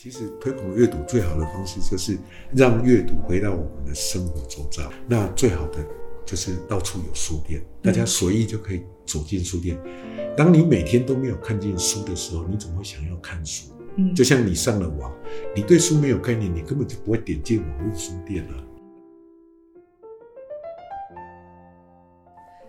其实推广阅读最好的方式就是让阅读回到我们的生活周遭。那最好的就是到处有书店，大家随意就可以走进书店。当你每天都没有看见书的时候，你怎么会想要看书？嗯就像你上了网，你对书没有概念，你根本就不会点进网络书店啊。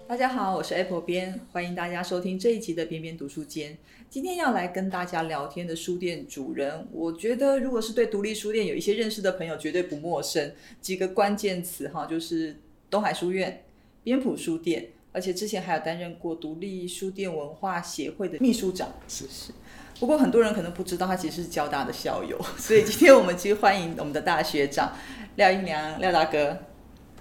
大家好，我是 Apple 边，欢迎大家收听这一集的边边读书间。今天要来跟大家聊天的书店主人，我觉得如果是对独立书店有一些认识的朋友，绝对不陌生。几个关键词哈，就是东海书院、边埔书店，而且之前还有担任过独立书店文化协会的秘书长。是是。不过很多人可能不知道，他其实是交大的校友，所以今天我们其实欢迎我们的大学长廖英良廖大哥。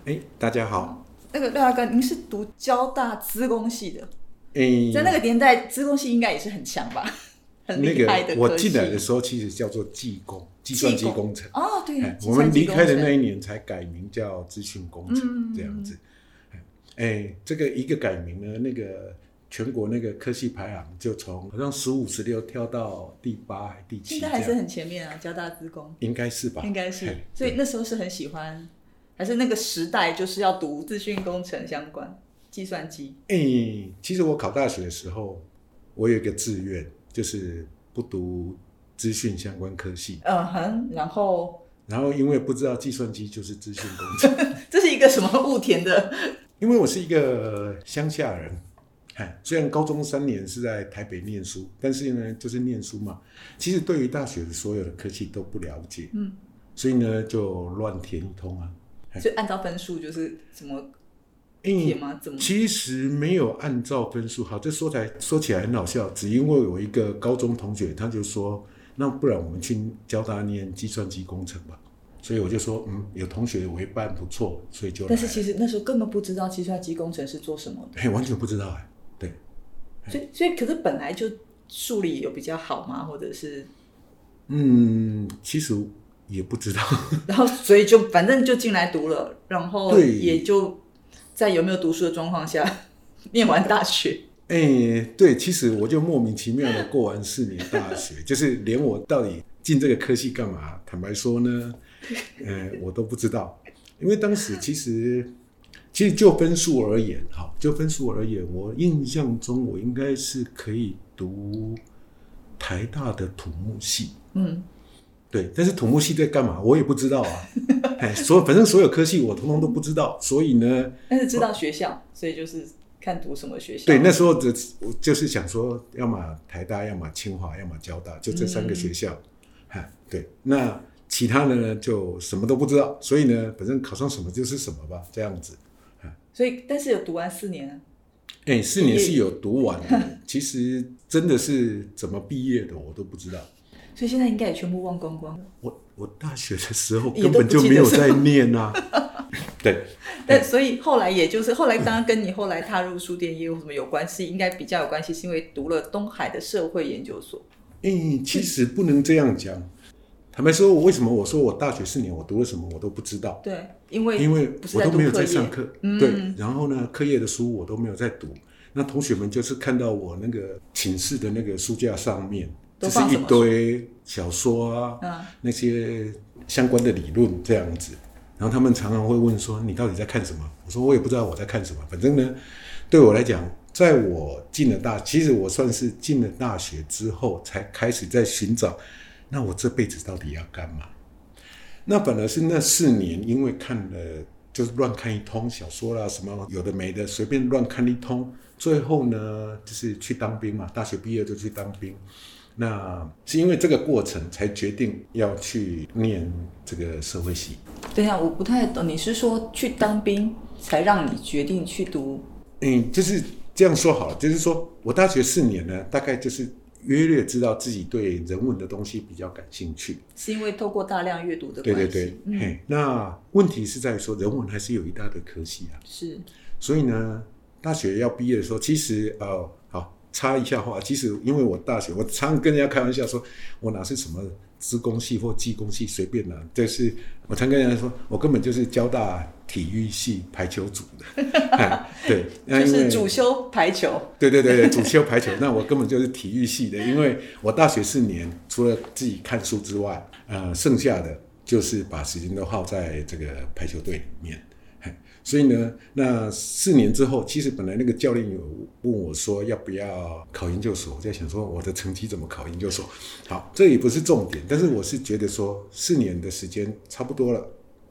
哎，大家好。那个廖大哥，您是读交大资工系的，哎，在那个年代，资工系应该也是很强吧，很那厉害的个我进来的时候，其实叫做技工，计算机工程。哦，对我们离开的那一年才改名叫资讯工程嗯这样子。哎哎，这个一个改名呢，那个全国那个科系排行就从好像十五、十六跳到第八还第七现在还是很前面啊，交大资工。应该是吧？应该是，所以那时候是很喜欢，还是那个时代就是要读资讯工程相关，计算机，哎，其实我考大学的时候，我有一个志愿，就是不读资讯相关科系，嗯哼，然后？然后因为不知道计算机就是资讯工程。这是一个什么雾田的，因为我是一个乡下人，哎，虽然高中三年是在台北念书，但是呢，就是念书嘛，其实对于大学的所有的科系都不了解，嗯，所以呢就乱填一通啊。就按照分数就是怎么嗯填吗？怎么？其实没有按照分数，好，这说起来说起来很好笑，只因为有一个高中同学，他就说，那不然我们去教大念计算机工程吧。所以我就说，嗯，有同学为伴不错，所以就。但是其实那时候根本不知道计算机工程是做什么的，哎，完全不知道哎，对。所以所以可是本来就数理有比较好吗？或者是嗯，其实也不知道。然后所以就反正就进来读了，然后也就在有没有读书的状况下 念完大学。哎、对，其实我就莫名其妙的过完四年大学，就是连我到底进这个科系干嘛，坦白说呢，呃，我都不知道，因为当时其实，其实就分数而言，哈，就分数而言，我印象中我应该是可以读台大的土木系，嗯，对，但是土木系在干嘛，我也不知道啊，哎，所反正所有科系我通通都不知道，所以呢，但是知道学校，所以就是看读什么学校。对，那时候的我就是想说，要么台大，要么清华，要么交大，就这三个学校。哈、对，那其他的呢就什么都不知道，所以呢，反正考上什么就是什么吧，这样子。所以但是有读完四年啊，哎，四年是有读完的，其实真的是怎么毕业的我都不知道。所以现在应该也全部忘光光了。我我大学的时候根本就没有在念啊。对，但所以后来也就是后来，当然跟你后来踏入书店业有什么有关系，应该比较有关系，是因为读了东海的社会研究所。嗯，其实不能这样讲。坦白说，我为什么我说我大学四年我读了什么我都不知道？对，因为因为我都没有在上课，嗯对，然后呢，课业的书我都没有在读。那同学们就是看到我那个寝室的那个书架上面，就是一堆小说啊，嗯那些相关的理论这样子。然后他们常常会问说：“你到底在看什么？”我说：“我也不知道我在看什么。反正呢，对我来讲，在我进了大，其实我算是进了大学之后，才开始在寻找，那我这辈子到底要干嘛？那本来是那四年，因为看了就是乱看一通小说啦，什么有的没的，随便乱看一通，最后呢就是去当兵嘛，大学毕业就去当兵。那是因为这个过程才决定要去念这个社会系。等一下，我不太懂，你是说去当兵才让你决定去读？嗯，就是这样说好了，就是说我大学四年呢，大概就是约略知道自己对人文的东西比较感兴趣。是因为透过大量阅读的对关系？对对，嗯，嘿，那问题是在于说人文还是有一大堆科系啊。是所以呢，大学要毕业的时候，其实呃，好插一下话，其实因为我大学，我常常跟人家开玩笑说，我哪是什么资工系或技工系，随便拿，就是我常跟人家说，我根本就是交大体育系排球组的，哎对，那因为就是主修排球，对对对对，主修排球，那我根本就是体育系的，因为我大学四年除了自己看书之外，呃，剩下的就是把时间都耗在这个排球队里面。所以呢，那四年之后，其实本来那个教练有问我说要不要考研究所，我在想说我的成绩怎么考研究所？好，这也不是重点，但是我是觉得说四年的时间差不多了。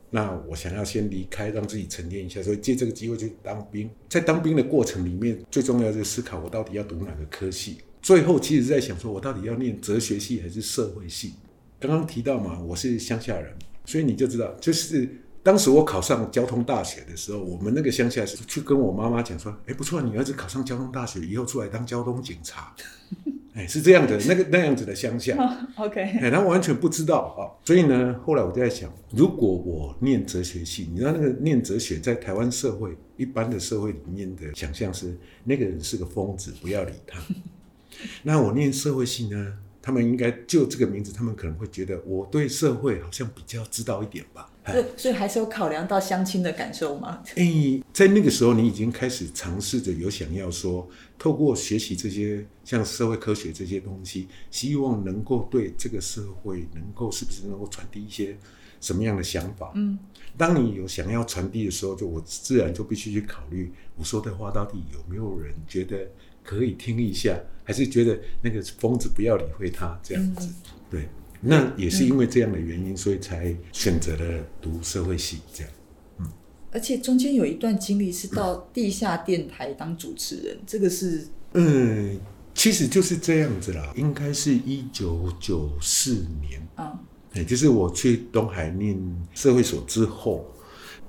那我想要先离开，让自己沉淀一下，所以借这个机会去当兵。在当兵的过程里面，最重要就是思考我到底要读哪个科系。最后其实是在想说，我到底要念哲学系还是社会系？刚刚提到嘛，我是乡下人，所以你就知道，就是当时我考上交通大学的时候，我们那个乡下是去跟我妈妈讲说，哎，不错，你儿子考上交通大学，以后出来当交通警察。哎，是这样的，那个那样子的乡下。OK，哎，他完全不知道啊、所以呢，后来我就在想，如果我念哲学系，你知道那个念哲学在台湾社会一般的社会里面的想象是，那个人是个疯子，不要理他。那我念社会系呢，他们应该就这个名字，他们可能会觉得我对社会好像比较知道一点吧。哎所以还是有考量到相亲的感受吗？哎，在那个时候，你已经开始尝试着有想要说，透过学习这些像社会科学这些东西，希望能够对这个社会能够是不是能够传递一些什么样的想法？嗯，当你有想要传递的时候，就我自然就必须去考虑，我说的话到底有没有人觉得可以听一下，还是觉得那个疯子不要理会他这样子？对，那也是因为这样的原因，所以才选择了读社会系这样。嗯。而且中间有一段经历是到地下电台当主持人，这个是嗯，其实就是这样子啦，应该是一九九四年，啊，也就是我去东海念社会所之后，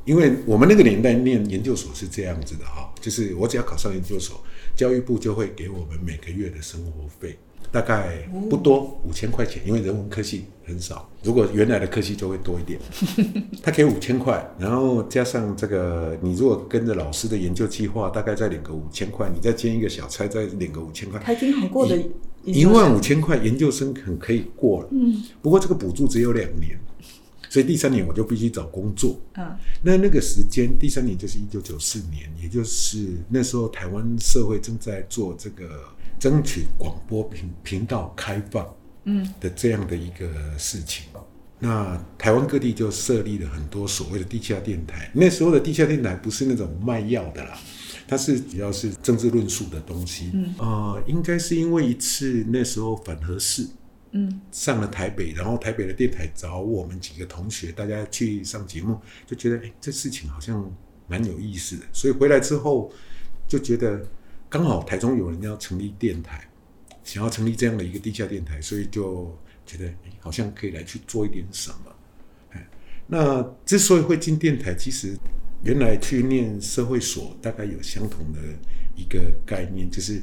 因为我们那个年代念研究所是这样子的哈，就是我只要考上研究所，教育部就会给我们每个月的生活费，大概不多，五千块钱，因为人文科系很少，如果原来的科系就会多一点。他给五千块，然后加上这个，你如果跟着老师的研究计划，大概再领个五千块，你再兼一个小差，再领个五千块，还挺好过的一万五千块，研究生很可以过了。嗯不过这个补助只有两年，所以第三年我就必须找工作。嗯那那个时间，第三年就是一九九四年，也就是那时候台湾社会正在做这个争取广播频频道开放嗯的这样的一个事情。那台湾各地就设立了很多所谓的地下电台。那时候的地下电台不是那种卖药的啦，它是主要是政治论述的东西。嗯呃，应该是因为一次那时候反核事嗯上了台北，然后台北的电台找我们几个同学，大家去上节目，就觉得哎，这事情好像蛮有意思的，所以回来之后就觉得刚好台中有人要成立电台，想要成立这样的一个地下电台，所以就觉得哎，好像可以来去做一点什么。哎，那之所以会进电台，其实原来去念社会所，大概有相同的一个概念，就是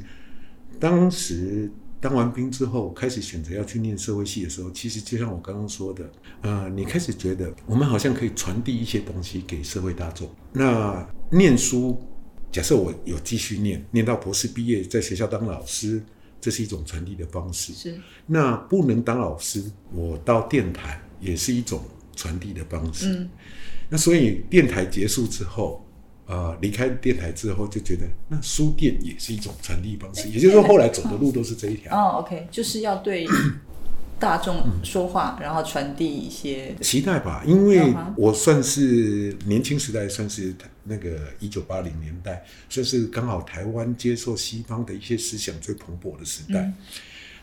当时当完兵之后，开始选择要去念社会系的时候，其实就像我刚刚说的，呃，你开始觉得我们好像可以传递一些东西给社会大众。那念书，假设我有继续念，念到博士毕业，在学校当老师，这是一种传递的方式。是那不能当老师，我到电台也是一种传递的方式。嗯那所以电台结束之后，呃，离开电台之后，就觉得那书店也是一种传递方式。也就是说，后来走的路都是这一条。哦，OK，就是要对 大众说话，然后传递一些期待吧，因为我算是年轻时代，算是那个一九八零年代，算是刚好台湾接受西方的一些思想最蓬勃的时代。嗯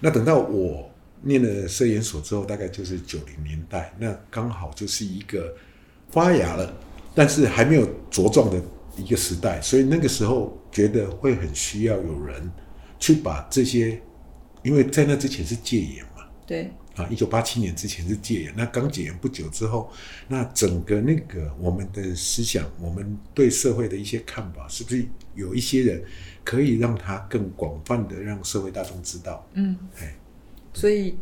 那等到我念了社研所之后，大概就是九零年代，那刚好就是一个发芽了，但是还没有茁壮的一个时代，所以那个时候觉得会很需要有人去把这些，因为在那之前是戒严嘛。对啊，一九八七年之前是戒严，那刚戒严不久之后，那整个那个我们的思想，我们对社会的一些看法，是不是有一些人可以让他更广泛的让社会大众知道？嗯哎，所以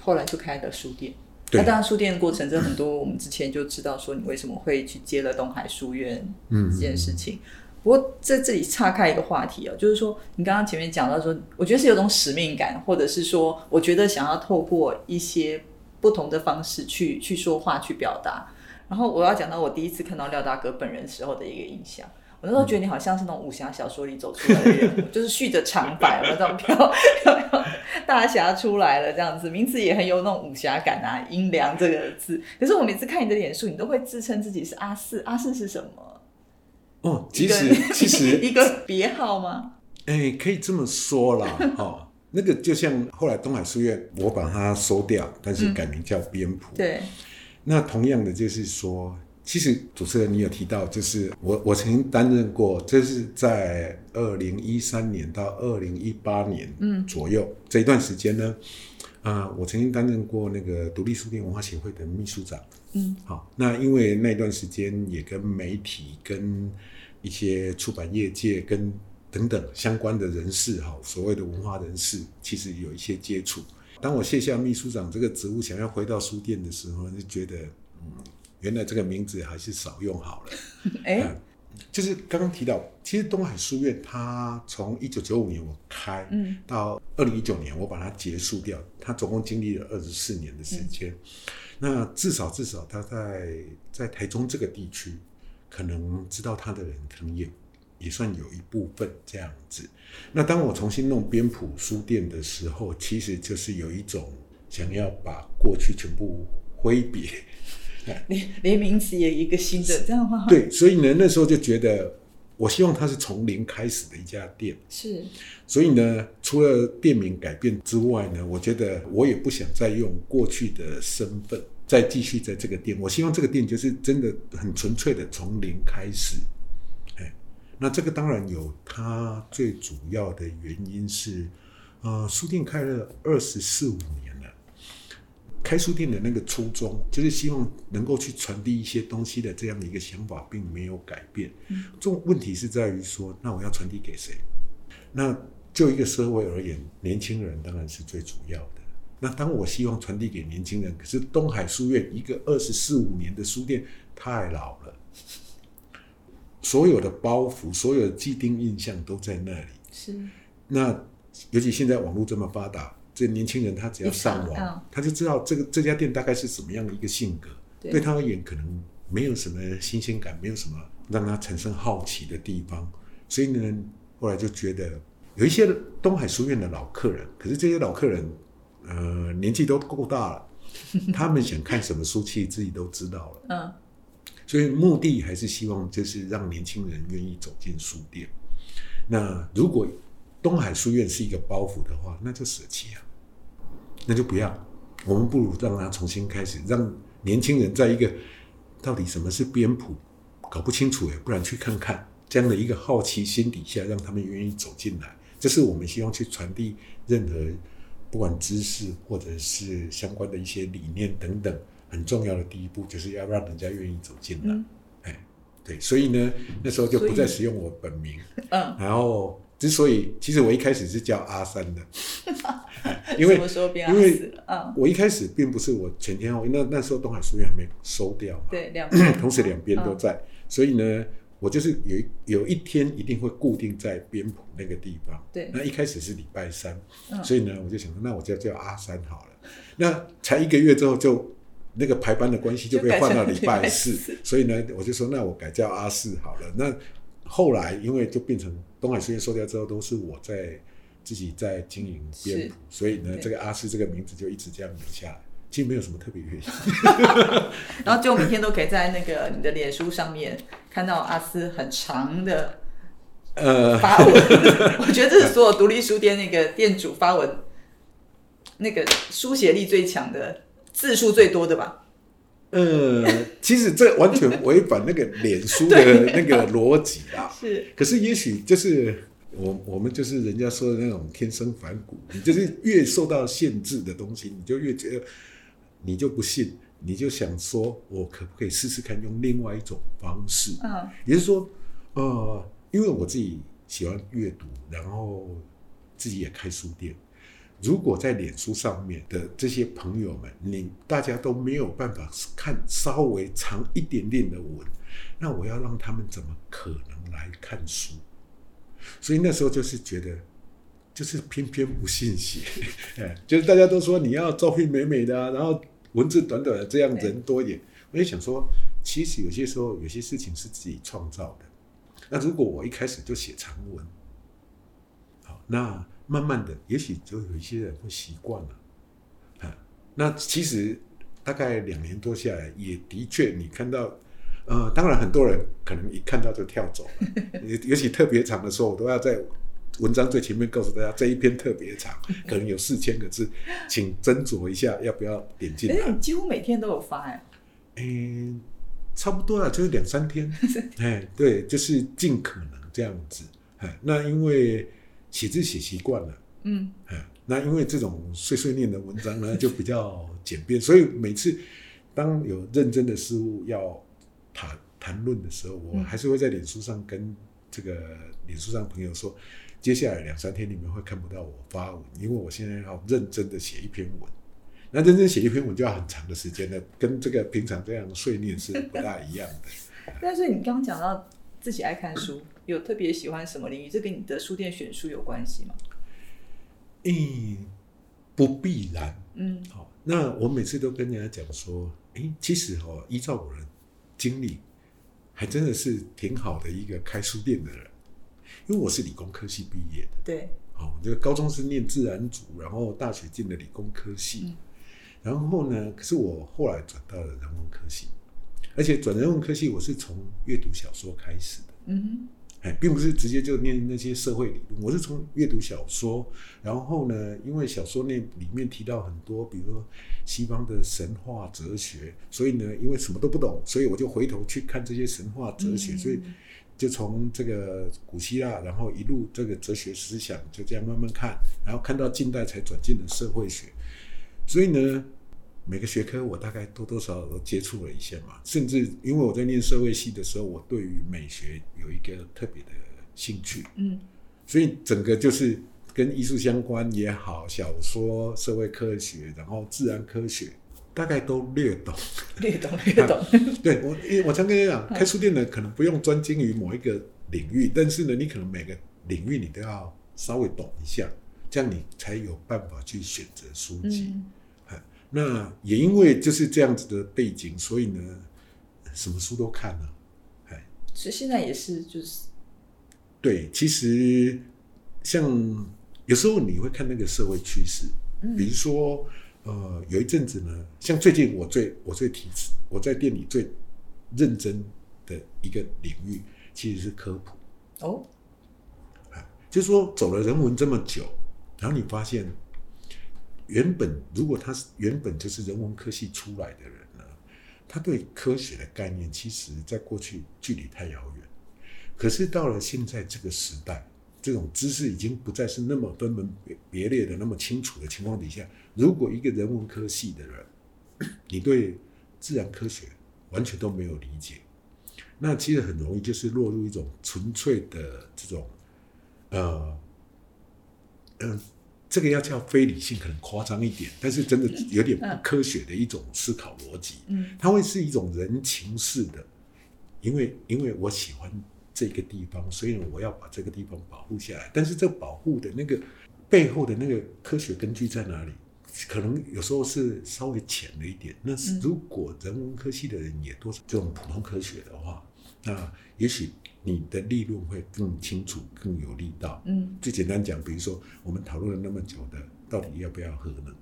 后来就开了书店。对那当然，书店的过程，这很多我们之前就知道说你为什么会去接了东海书院嗯这件事情。不过在这里岔开一个话题哦，就是说你刚刚前面讲到说，我觉得是有种使命感，或者是说，我觉得想要透过一些不同的方式去去说话、去表达。然后我要讲到我第一次看到廖大哥本人时候的一个印象。我那时候觉得你好像是那种武侠小说里走出来的人物，就是蓄着长发，有没有这种飘飘飘大侠出来了这样子，名字也很有那种武侠感啊，阴凉这个字。可是我每次看你的脸书，你都会自称自己是阿四，阿四是什么？哦，其实其实 一个别号吗？哎，可以这么说啦，哦，那个就像后来东海书院，我把它收掉，但是改名叫边谱。对，那同样的就是说。其实主持人，你有提到，就是我我曾经担任过，这是在二零一三年到二零一八年左右这一段时间呢，啊，我曾经担任过那个独立书店文化协会的秘书长。嗯，好，那因为那段时间也跟媒体、跟一些出版业界、跟等等相关的人士，哈，所谓的文化人士，其实有一些接触。当我卸下秘书长这个职务，想要回到书店的时候，就觉得，嗯。原来这个名字还是少用好了。哎，就是刚刚提到，其实东海书院它从一九九五年我开，嗯，到二零一九年我把它结束掉，它总共经历了二十四年的时间。那至少至少，它在在台中这个地区，可能知道它的人，可能也也算有一部分这样子。那当我重新弄编谱书店的时候，其实就是有一种想要把过去全部挥别。连连 名词也一个新的这样吗？对，所以呢，那时候就觉得，我希望它是从零开始的一家店。是，所以呢，除了店名改变之外呢，我觉得我也不想再用过去的身份再继续在这个店。我希望这个店就是真的很纯粹的从零开始。哎，那这个当然有它最主要的原因是，呃，书店开了二十四五年。开书店的那个初衷，就是希望能够去传递一些东西的这样的一个想法，并没有改变。这种问题是在于说，那我要传递给谁？那就一个社会而言，年轻人当然是最主要的。那当我希望传递给年轻人，可是东海书院一个二十四五年的书店太老了，所有的包袱、所有的既定印象都在那里。是。那尤其现在网络这么发达。这年轻人他只要上网，他就知道这个这家店大概是什么样的一个性格。对他而言，可能没有什么新鲜感，没有什么让他产生好奇的地方。所以呢，后来就觉得有一些东海书院的老客人，可是这些老客人，呃，年纪都够大了，他们想看什么书，其实自己都知道了。嗯，所以目的还是希望就是让年轻人愿意走进书店。那如果东海书院是一个包袱的话，那就舍弃啊。那就不要，我们不如让他重新开始，让年轻人在一个到底什么是编谱搞不清楚哎，不然去看看这样的一个好奇心底下，让他们愿意走进来。这是我们希望去传递任何不管知识或者是相关的一些理念等等很重要的第一步，就是要让人家愿意走进来。哎，对，所以呢，那时候就不再使用我本名，嗯，然后。之所以，其实我一开始是叫阿三的 因为因为我一开始并不是我全天候，那那时候东海书院还没收掉嘛，对，两 同时两边都在，所以呢，我就是有有一天一定会固定在边埔那个地方，对，那一开始是礼拜三，所以呢，我就想说，那我就叫阿三好了，那才一个月之后就那个排班的关系就被换到礼拜四，所以呢，我就说那我改叫阿四好了，那。后来，因为就变成东海书院收掉之后，都是我在自己在经营编谱，所以呢，这个阿斯这个名字就一直这样留下来。其实没有什么特别原因。然后就每天都可以在那个你的脸书上面看到阿斯很长的 呃发文。我觉得这是所有独立书店那个店主发文那个书写力最强的字数最多的吧。呃，其实这完全违反那个脸书的那个逻辑啊。是，可是也许就是我我们就是人家说的那种天生反骨，你就是越受到限制的东西，你就越觉得你就不信，你就想说我可不可以试试看用另外一种方式？嗯，也就是说，呃，因为我自己喜欢阅读，然后自己也开书店。如果在脸书上面的这些朋友们，你大家都没有办法看稍微长一点点的文，那我要让他们怎么可能来看书？所以那时候就是觉得，就是偏偏不信邪，就是大家都说你要照片美美的，然后文字短短的，这样人多一点。我就想说，其实有些时候有些事情是自己创造的。那如果我一开始就写长文，好，那慢慢的，也许就有一些人会习惯了。啊，那其实大概两年多下来，也的确你看到，呃，当然很多人可能一看到就跳走了，尤尤其特别长的时候，我都要在文章最前面告诉大家，这一篇特别长，可能有四千个字，请斟酌一下要不要点进哎，来。你几乎每天都有发哎，嗯，差不多了，就是两三天。哎，对，就是尽可能这样子。哎，那因为写字写习惯了，嗯哎，那因为这种碎碎念的文章呢，就比较简便，所以每次当有认真的事物要谈谈论的时候，我嗯还是会在脸书上跟这个脸书上朋友说，接下来两三天你们会看不到我发文，因为我现在要认真的写一篇文。那认真写一篇文就要很长的时间了，跟这个平常这样碎念是不大一样的。但是你刚刚讲到自己爱看书，有特别喜欢什么领域？这跟你的书店选书有关系吗？嗯，不必然。嗯好，那我每次都跟人家讲说，诶，其实哦，依照我的经历，还真的是挺好的一个开书店的人，因为我是理工科系毕业的。对，哦，这个高中是念自然组，然后大学进了理工科系，嗯然后呢，可是我后来转到了人文科系，而且转人文科系我是从阅读小说开始的。嗯哎，并不是直接就念那些社会理论，我是从阅读小说，然后呢，因为小说那里面提到很多，比如说西方的神话哲学，所以呢，因为什么都不懂，所以我就回头去看这些神话哲学，嗯。所以就从这个古希腊，然后一路这个哲学思想就这样慢慢看，然后看到近代才转进了社会学，所以呢，每个学科我大概多多少少都接触了一些嘛，甚至因为我在念社会系的时候，我对于美学有一个特别的兴趣，嗯所以整个就是跟艺术相关也好，小说、社会科学，然后自然科学，大概都略懂。略懂 略懂。对我，因为我常跟你讲，开书店的可能不用专精于某一个领域，但是呢，你可能每个领域你都要稍微懂一下，这样你才有办法去选择书籍。嗯那也因为就是这样子的背景，所以呢，什么书都看了。哎，所以现在也是就是对，其实像有时候你会看那个社会趋势，嗯比如说，呃，有一阵子呢，像最近我最我最提我在店里最认真的一个领域，其实是科普。哦，就是说，走了人文这么久，然后你发现，原本如果他是原本就是人文科系出来的人呢，他对科学的概念，其实在过去距离太遥远。可是到了现在这个时代，这种知识已经不再是那么分门别别列的那么清楚的情况底下，如果一个人文科系的人，你对自然科学完全都没有理解，那其实很容易就是落入一种纯粹的这种，呃，嗯、这个要叫非理性，可能夸张一点，但是真的有点不科学的一种思考逻辑。嗯它会是一种人情式的，因为因为我喜欢这个地方，所以，我要把这个地方保护下来。但是这保护的那个背后的那个科学根据在哪里？可能有时候是稍微浅了一点。那是嗯如果人文科系的人也都是这种普通科学的话，那也许你的利润会更清楚、更有力道。嗯最简单讲，比如说我们讨论了那么久的，到底要不要核能？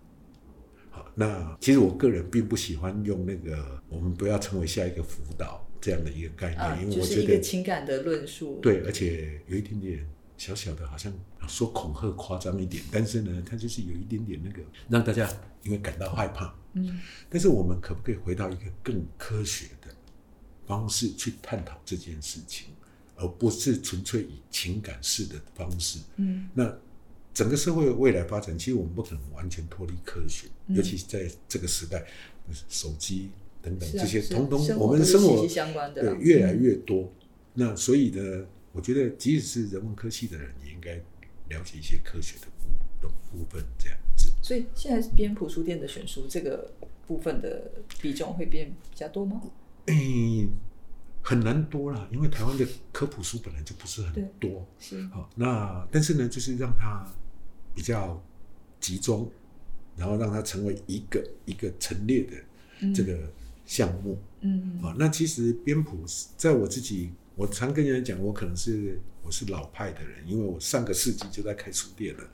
好，那其实我个人并不喜欢用那个“我们不要成为下一个辅导”这样的一个概念，啊，因为就是一个我觉得情感的论述。，对，而且有一点点小小的，好像说恐吓夸张一点，但是呢，它就是有一点点那个让大家因为感到害怕。嗯但是我们可不可以回到一个更科学的方式去探讨这件事情，而不是纯粹以情感式的方式？嗯那整个社会的未来发展，其实我们不可能完全脱离科学，嗯尤其是在这个时代，手机等等这些，是通通我们生活息息相关的啦对越来越多。那所以呢，我觉得即使是人文科系的人，也应该了解一些科学的部分，这样子。所以现在编谱书店的选书这个部分的比重会变比较多吗？诶、很难多了，因为台湾的科普书本来就不是很多。是，好，那但是呢，就是让它比较集中，然后让它成为一个一个陈列的嗯这个项目。嗯啊，那其实编谱是在我自己，我常跟人家讲，我可能是我是老派的人，因为我上个世纪就在开书店了，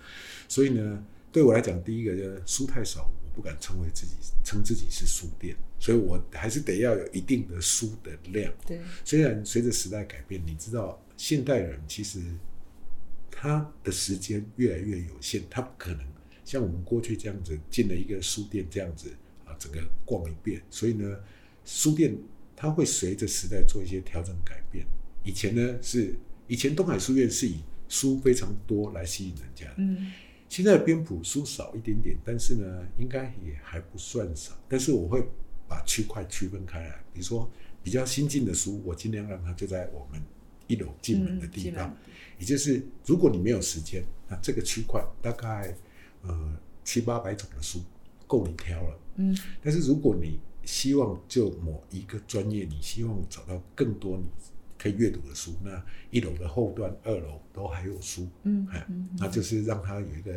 所以呢，对我来讲，第一个就是书太少，我不敢称为自己称自己是书店，所以我还是得要有一定的书的量。对，虽然随着时代改变，你知道现代人其实他的时间越来越有限，他不可能像我们过去这样子进了一个书店这样子啊，整个逛一遍。所以呢，书店它会随着时代做一些调整改变。以前呢是以前东海书院是以书非常多来吸引人家的，嗯现在的编谱书少一点点，但是呢，应该也还不算少。但是我会把区块区分开来，比如说比较新进的书，我尽量让它就在我们一楼进门的地方，嗯也就是如果你没有时间，那这个区块大概呃七八百种的书够你挑了。嗯但是如果你希望就某一个专业，你希望找到更多你可以阅读的书，那一楼的后段、二楼都还有书，嗯哎嗯那就是让它有一个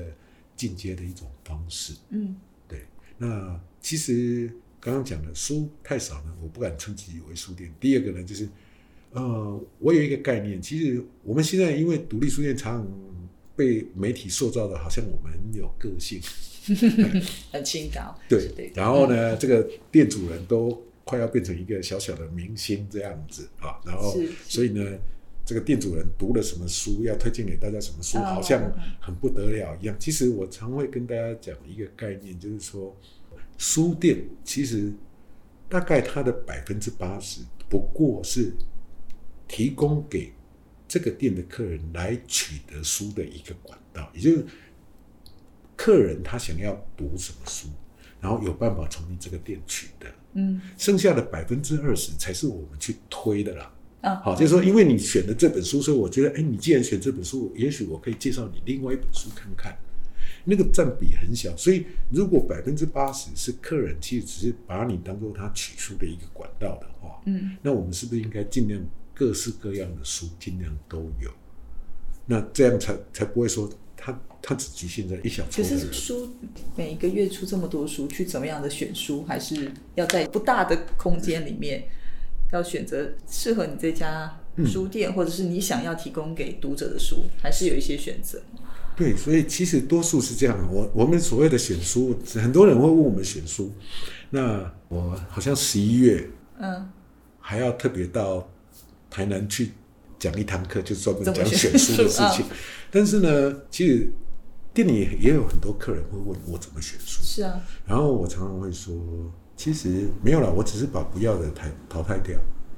进阶的一种方式。嗯对，那其实刚刚讲的书太少呢，我不敢称自己为书店。第二个呢，就是呃，我有一个概念，其实我们现在因为独立书店常常被媒体塑造的，好像我们有个性，很清高，对对，然后呢，这个店主人都快要变成一个小小的明星这样子啊，然后所以呢，这个店主人读了什么书，要推荐给大家什么书，哦好像很不得了一样。其实我常会跟大家讲一个概念，就是说，书店其实大概它的百分之八十不过是提供给这个店的客人来取得书的一个管道，也就是客人他想要读什么书，然后有办法从你这个店取得，嗯剩下的百分之二十才是我们去推的啦。啊，好，就是说，因为你选的这本书，所以我觉得，哎，你既然选这本书，也许我可以介绍你另外一本书看看。那个占比很小，所以如果百分之八十是客人，其实只是把你当做他取书的一个管道的话，嗯那我们是不是应该尽量各式各样的书尽量都有？那这样才才不会说他他只局限在一小撮可。是书每一个月出这么多书，去怎么样的选书，还是要在不大的空间里面，要选择适合你这家书店，或者是你想要提供给读者的书，还是有一些选择。对，所以其实多数是这样。我我们所谓的选书，很多人会问我们选书。那我好像十一月嗯，还要特别到台南去讲一堂课，就专门讲选选书的事情。但是呢，其实店里也有很多客人会问我怎么选书，是啊，然后我常常会说，其实没有了，我只是把不要的淘淘汰掉，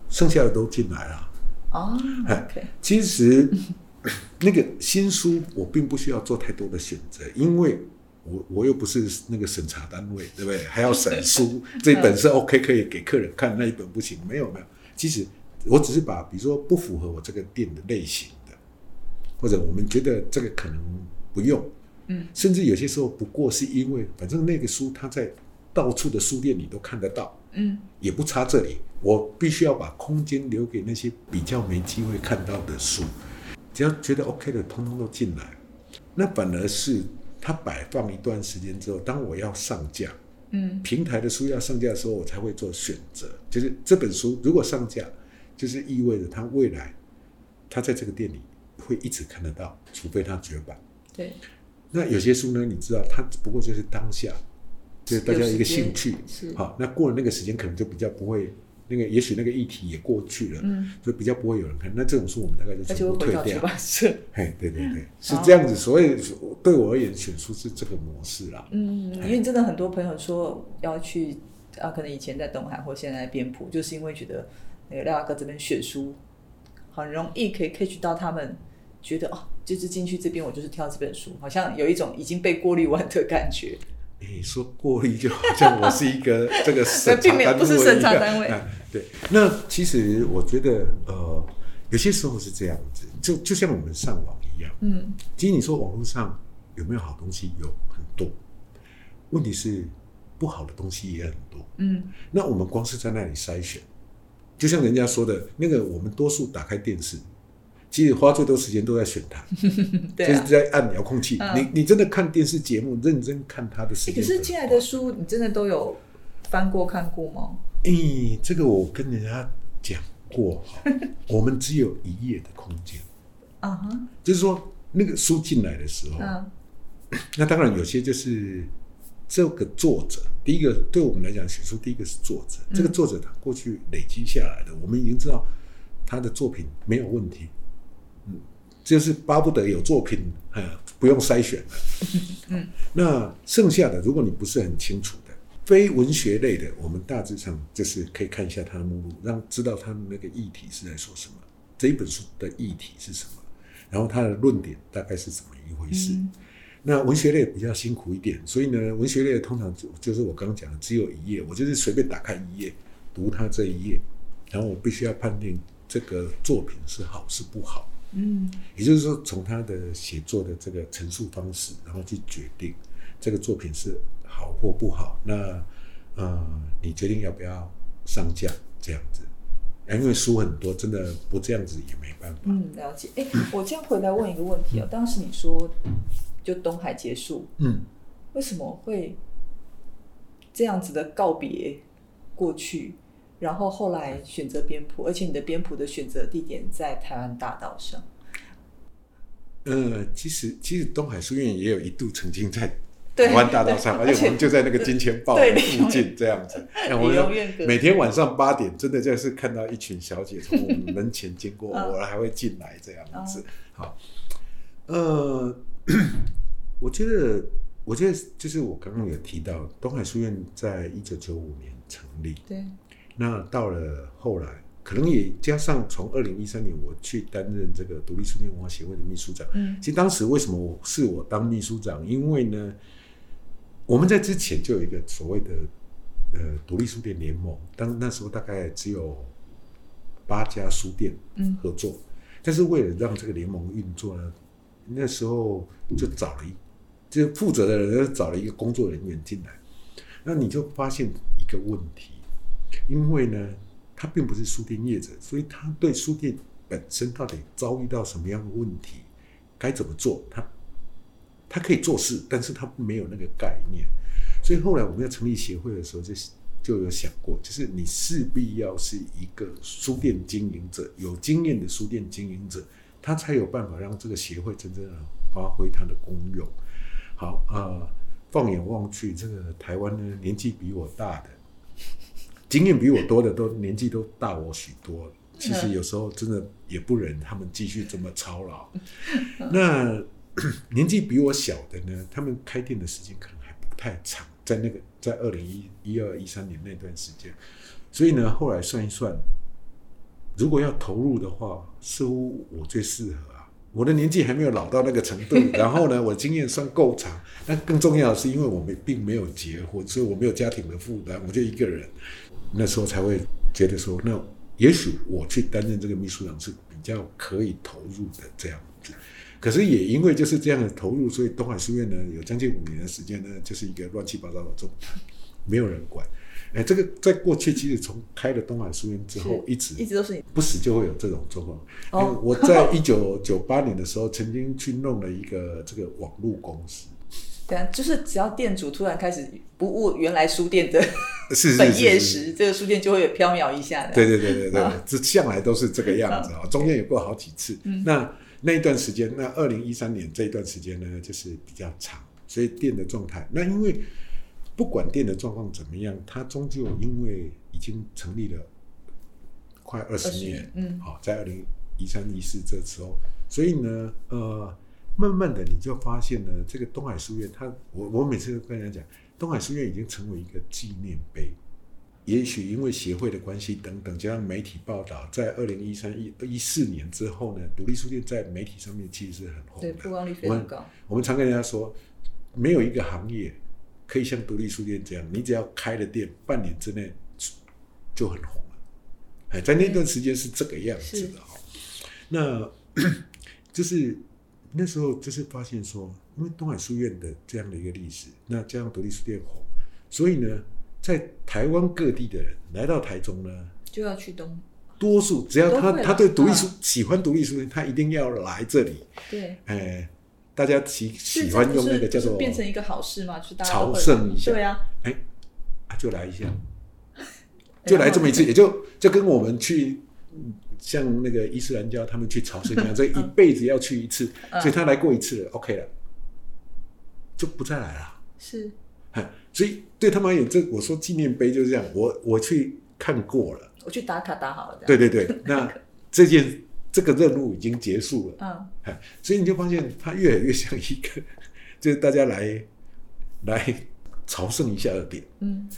剩下的都进来了。哦哎，OK，其实 那个新书我并不需要做太多的选择，因为我我又不是那个审查单位，对不对？还要审书，这一本是 OK 可以给客人看，那一本不行。没有没有，其实我只是把比如说不符合我这个店的类型的，或者我们觉得这个可能不用，嗯，甚至有些时候不过是因为反正那个书它在到处的书店里都看得到，嗯也不差这里，我必须要把空间留给那些比较没机会看到的书。只要觉得 OK 的，通通都进来。那反而是它摆放一段时间之后，当我要上架，嗯平台的书要上架的时候，我才会做选择。就是这本书如果上架，就是意味着它未来它在这个店里会一直看得到，除非它绝版。对，那有些书呢，你知道，它不过就是当下，就是大家一个兴趣。是，好，那过了那个时间，可能就比较不会，那个也许那个议题也过去了，嗯，所以比较不会有人看。那这种书我们大概就全部退掉。到出版社。嘿，对对对，哦是这样子。所以对我而言，选书是这个模式啦。嗯，因为真的很多朋友说要去啊，可能以前在东海或现在在编谱，就是因为觉得那个廖大哥这边选书很容易可以 catch 到他们觉得哦，就是进去这边我就是挑这本书，好像有一种已经被过滤完的感觉。你说过滤，就好像我是一个这个 审查单位不是审查单位 啊对，那其实我觉得，呃，有些时候是这样子，就就像我们上网一样。嗯其实你说网络上有没有好东西？有很多，问题是不好的东西也很多。嗯那我们光是在那里筛选，就像人家说的那个，我们多数打开电视，其实花最多时间都在选它，对啊。就是在按遥控器。嗯你你真的看电视节目，认真看他的时欸可。是进来的书，你真的都有翻过看过吗？诶、这个我跟人家讲过哈，我们只有一页的空间，啊哈，就是说那个书进来的时候，嗯那当然有些就是这个作者，第一个对我们来讲写书，第一个是作者，这个作者他过去累积下来的，我们已经知道他的作品没有问题，嗯，就是巴不得有作品，呃，不用筛选了。嗯，那剩下的，如果你不是很清楚的。非文学类的，我们大致上就是可以看一下它的目录，让知道他们那个议题是在说什么，这一本书的议题是什么，然后它的论点大概是怎么一回事。那文学类比较辛苦一点，所以呢，文学类通常就就是我刚刚讲的，只有一页，我就是随便打开一页，读它这一页，然后我必须要判定这个作品是好是不好。嗯也就是说，从他的写作的这个陈述方式，然后去决定这个作品是好或不好。那呃，你决定要不要上架这样子？啊因为书很多，真的不这样子也没办法。嗯，了解。哎，我这样回来问一个问题哦，当时你说就东海结束，嗯，为什么会这样子的告别过去？然后后来选择编谱，而且你的编谱的选择地点在台湾大道上。呃，其实其实东海书院也有一度曾经在台湾大道上，而且我们就在那个金钱豹附近这样子。哎我理容院隔壁每天晚上八点，真的就是看到一群小姐从我们门前经过，嗯 我还会进来这样子。好，呃，我觉得，我觉得就是我刚刚有提到，东海书院在一九九五年成立，对，那到了后来，可能也加上从二零一三年我去担任这个独立书店文化协会的秘书长。嗯其实当时为什么我是我当秘书长？因为呢，我们在之前就有一个所谓的呃独立书店联盟，当那时候大概只有八家书店嗯合作，但是为了让这个联盟运作呢，那时候就找了一，就负责的人找了一个工作人员进来，那你就发现一个问题，因为呢，他并不是书店业者，所以他对书店本身到底遭遇到什么样的问题，该怎么做，他他可以做事，但是他没有那个概念，所以后来我们要成立协会的时候，就就有想过，就是你势必要是一个书店经营者，有经验的书店经营者，他才有办法让这个协会真正的发挥它的功用。好啊、放眼望去，这个台湾呢，年纪比我大的，经验比我多的，都年纪都大我许多。其实有时候真的也不忍他们继续这么操劳。那 年纪比我小的呢，他们开店的时间可能还不太长，在那个在二零一一二一三年那段时间，所以呢，后来算一算，如果要投入的话，似乎我最适合啊。我的年纪还没有老到那个程度，然后呢，我经验算够长。但更重要的是，因为我们并没有结婚，所以我没有家庭的负担，我就一个人。那时候才会觉得说，那也许我去担任这个秘书长是比较可以投入的这样子。可是也因为就是这样的投入，所以东海书院呢有将近五年的时间呢，就是一个乱七八糟的状态，没有人管。哎，这个在过去其实从开了东海书院之后，一直一直都是你不时就会有这种状况。哦我在一九九八年的时候，曾经去弄了一个这个网络公司，对啊，就是只要店主突然开始不务原来书店的本业时，这个书店就会飘渺一下的。对对对对对啊，这向来都是这个样子啊，中间有过好几次。嗯。那那一段时间，那二零一三年这一段时间呢，就是比较长，所以店的状态，那因为不管店的状况怎么样，它终究因为已经成立了快二十20年年，嗯。好，在二零一三一四这时候，所以呢，呃，慢慢的你就发现呢，这个东海书院它，我我每次都跟人家讲，东海书院已经成为一个纪念碑。也许因为协会的关系等等，加上媒体报道，在二零一三一一四年之后呢，独立书店在媒体上面其实是很红对，的。曝光率非我们常高。我们常跟人家说，没有一个行业可以像独立书店这样，你只要开了店，半年之内就很红了。哎，在那段时间是这个样子的哈。那 就是那时候就是发现说，因为东海书院的这样的一个历史，那加上独立书店红，所以呢，在台湾各地的人来到台中呢，就要去东，多数只要他他对独立书、嗯。喜欢独立书店，他一定要来这里。对，哎，大家喜是喜欢用那个叫做变成一个好事嘛，就是大家都会朝圣一下。对啊，啊，就来一下，就来这么一次，也就就跟我们去。嗯像那个伊斯兰教，他们去朝圣一样，这一辈子要去一次，嗯。所以他来过一次了，OK 了，就不再来了。是。哎，所以对他们而言，这我说纪念碑就是这样，我我去看过了，我去打卡打好了，对对对，那这件这个任务已经结束了，嗯，哎，所以你就发现它越来越像一个，就是大家来来朝圣一下的点，嗯。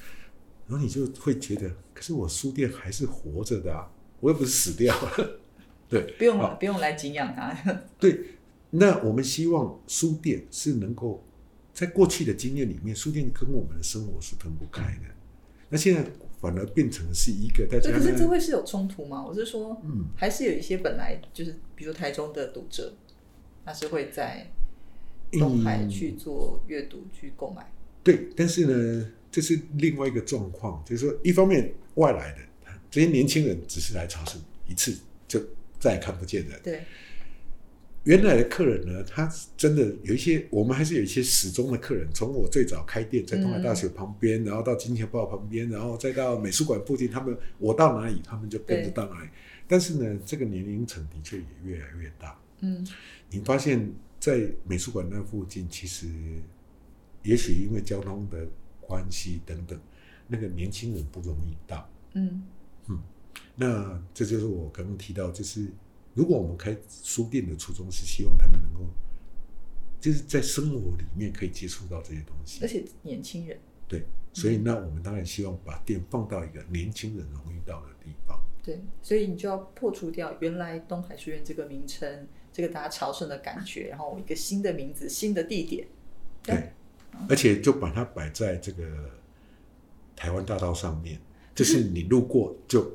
然后你就会觉得，可是我书店还是活着的啊，我又不是死掉。了，对，不用好。不用来敬仰他，对，那我们希望书店是能够在过去的经验里面，书店跟我们的生活是分不开的。那现在反而变成是一个大对，家可是这，会是有冲突吗？我是说，嗯，还是有一些本来就是，比如台中的读者，他是会在东海嗯去做阅读、去购买，对，但是呢，这是另外一个状况，就是说，一方面外来的这些年轻人只是来超市一次，就再也看不见了。对，原来的客人呢，他真的有一些，我们还是有一些始终的客人。从我最早开店在东海大学旁边，然后到金钱豹旁边，然后再到美术馆附近，他们我到哪里，他们就跟着到哪里。但是呢，这个年龄层的确也越来越大。嗯你发现，在美术馆那附近，其实也许因为交通的关系等等，那个年轻人不容易到。嗯那这就是我刚刚提到，就是如果我们开书店的初衷是希望他们能够，就是在生活里面可以接触到这些东西而，且年轻人，对，所以那我们当然希望把店放到一个年轻人容易到的地方。对，所以你就要破除掉原来东海书院这个名称，这个大家朝圣的感觉，然后一个新的名字、新的地点，对，而且就把它摆在这个台湾大道上面，就是你路过就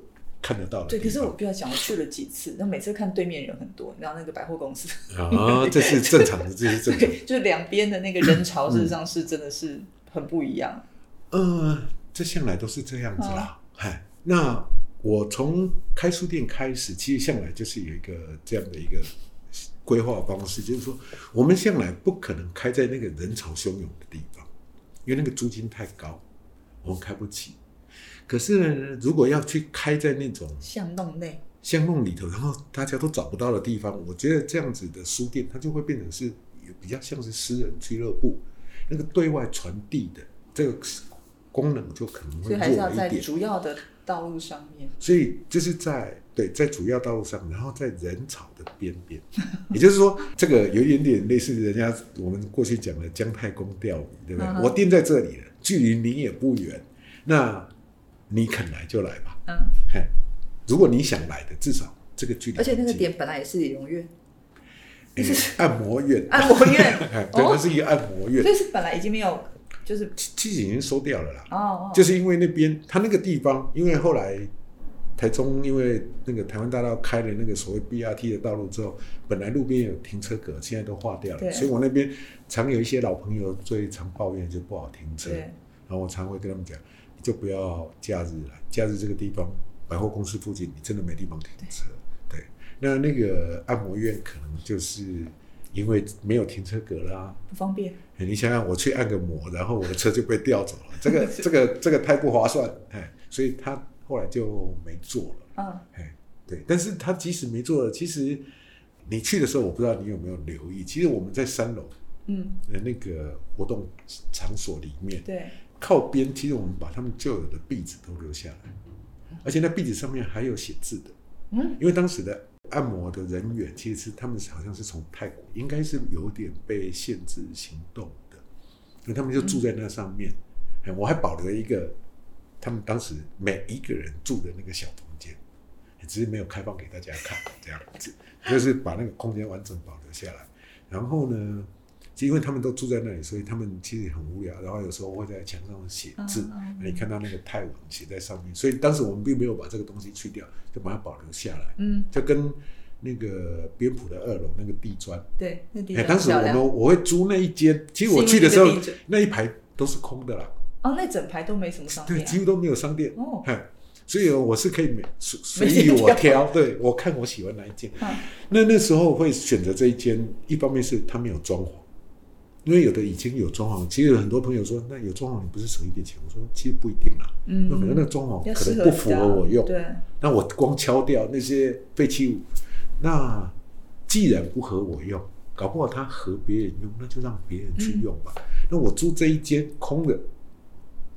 看得到的地对，可是我不要讲，我去了几次，那每次看对面人很多，然后那个百货公司，啊，这是正常的，这是正常的。对，就是两边的那个人潮，嗯事实上是真的是很不一样。呃，这向来都是这样子啦。嗨、那我从开书店开始，其实向来就是有一个这样的一个规划方式，就是说，我们向来不可能开在那个人潮汹涌的地方，因为那个租金太高，我们开不起。可是呢，如果要去开在那种巷弄内，巷弄里头，然后大家都找不到的地方，我觉得这样子的书店，它就会变成是比较像是私人俱乐部，那个对外传递的这个功能就可能会所以还是要在弱了一点。主要的道路上面。所以就是在对在主要道路上，然后在人潮的边边，也就是说，这个有一点点类似人家我们过去讲的姜太公钓鱼，对不对？嗯我店在这里了，距离你也不远，那你肯来就来吧。嗯，嘿，如果你想来的，至少这个距离而且那个点本来也是美容院，诶按摩院，按摩院。哎，对，哦。它是一个按摩院。所，以是本来已经没有，就是其其实已经收掉了啦。哦哦，就是因为那边它那个地方，因为后来台中因为那个台湾大道开了那个所谓 BRT 的道路之后，本来路边有停车格，现在都划掉对。了，所以我那边常有一些老朋友最常抱怨就不好停车，然后我常会跟他们讲，你就不要假日了，假日这个地方百货公司附近，你真的没地方停车。对，那那个按摩院可能就是因为没有停车格啦、不方便。哎你想想，我去按个摩，然后我的车就被调走了，这个 这个这个太不划算，哎，所以他后来就没做了，嗯，哎，对，但是他即使没做了，其实你去的时候，我不知道你有没有留意，其实我们在三楼嗯，的那个活动场所里面，对，靠边，其实我们把他们旧有的壁纸都留下来，而且那壁纸上面还有写字的，嗯，因为当时的按摩的人员其实是他们好像是从泰国，应该是有点被限制行动的，那他们就住在那上面。我还保留一个他们当时每一个人住的那个小房间，只是没有开放给大家看，这样子，就是把那个空间完整保留下来。然后呢，因为他们都住在那里，所以他们其实很无聊，然后有时候会在墙上写字，你看到那个泰文写在上面，所以当时我们并没有把这个东西去掉，就把它保留下来，嗯，就跟那个边埔的二楼那个地砖，对，那地哎，当时我。们我会租那一间，其实我去的时候那一排都是空的啦，哦，那整排都没什么商对，店、啊。几乎都没有商店，哦，嗨，所以我是可以每随随意我挑，对我看我喜欢哪一间。嗯那那时候会选择这一间，一方面是它没有装潢，因为有的已经有装潢，其实很多朋友说，那有装潢你不是省一点钱？我说其实不一定啦，嗯。那可能那个装潢可能不符合我用，对，那我光敲掉那些废弃物，那既然不合我用，搞不好它合别人用，那就让别人去用吧。那我租这一间空的，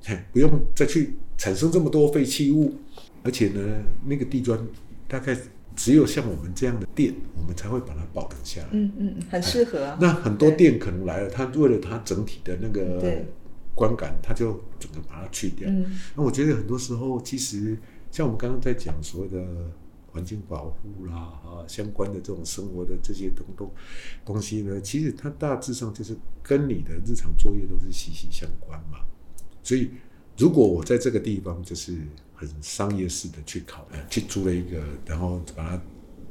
嘿，不用再去产生这么多废弃物，而且呢，那个地砖大概只有像我们这样的店，我们才会把它保留下来。嗯嗯，很适合啊。那很多店可能来了，他为了他整体的那个观感，他就整个把它去掉。嗯那我觉得很多时候，其实像我们刚刚在讲所谓的环境保护啦，啊，相关的这种生活的这些东东东西呢，其实它大致上就是跟你的日常作业都是息息相关嘛。所以，如果我在这个地方就是很商业式的去考量，去租了一个，然后把它